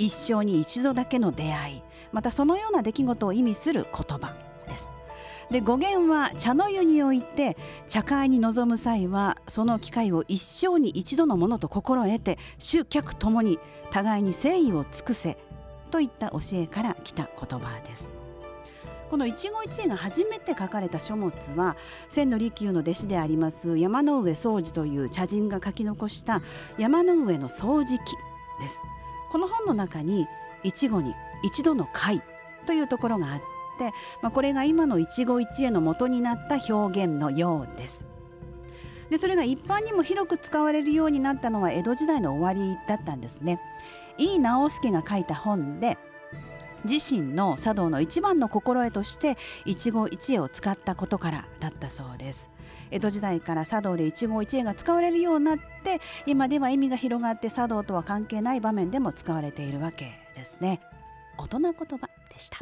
一生に一度だけの出会いまたそのような出来事を意味する言葉です。で語源は茶の湯において茶会に臨む際はその機会を一生に一度のものと心得て集客ともに互いに誠意を尽くせといった教えから来た言葉です。この一期一会が初めて書かれた書物は千利休の弟子であります山上宗次という茶人が書き残した山上の掃除記です。この本の中に一期に一度の会というところがあって、まあ、これが今の一期一会の元になった表現のようです。でそれが一般にも広く使われるようになったのは江戸時代の終わりだったんですね。井伊直弼が書いた本で自身の茶道の一番の心得として一期一会を使ったことからだったそうです。江戸時代から茶道で一期一会が使われるようになって今では意味が広がって茶道とは関係ない場面でも使われているわけですね。大人言葉でした。